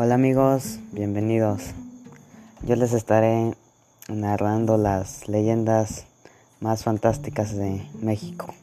Hola amigos, bienvenidos. Yo les estaré narrando las leyendas más fantásticas de México.